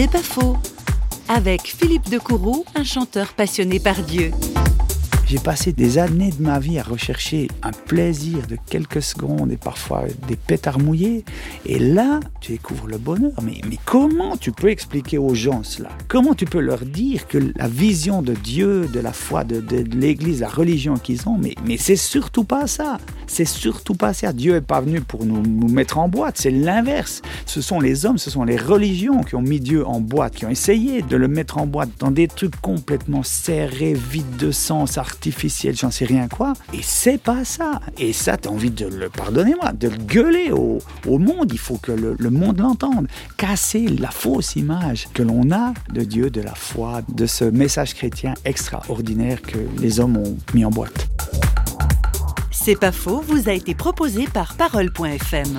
C'est pas faux. Avec Philippe de Courroux, un chanteur passionné par Dieu. J'ai passé des années de ma vie à rechercher un plaisir de quelques secondes et parfois des pétards mouillés. Et là, tu découvres le bonheur. Mais, comment tu peux expliquer aux gens cela? Comment tu peux leur dire que la vision de Dieu, de la foi, de, l'Église, la religion qu'ils ont, mais, mais c'est surtout pas ça. C'est surtout pas ça. Dieu est pas venu pour nous mettre en boîte. C'est l'inverse. Ce sont les hommes, ce sont les religions qui ont mis Dieu en boîte, qui ont essayé de le mettre en boîte dans des trucs complètement serrés, vides de sens, artificiel, j'en sais rien quoi. Et c'est pas ça. Et ça, tu as envie de le, pardonnez-moi, de le gueuler au, au, monde. Il faut que le, le monde l'entende. Casser la fausse image que l'on a de Dieu, de la foi, de ce message chrétien extraordinaire que les hommes ont mis en boîte. C'est pas faux, vous a été proposé par Parole.fm.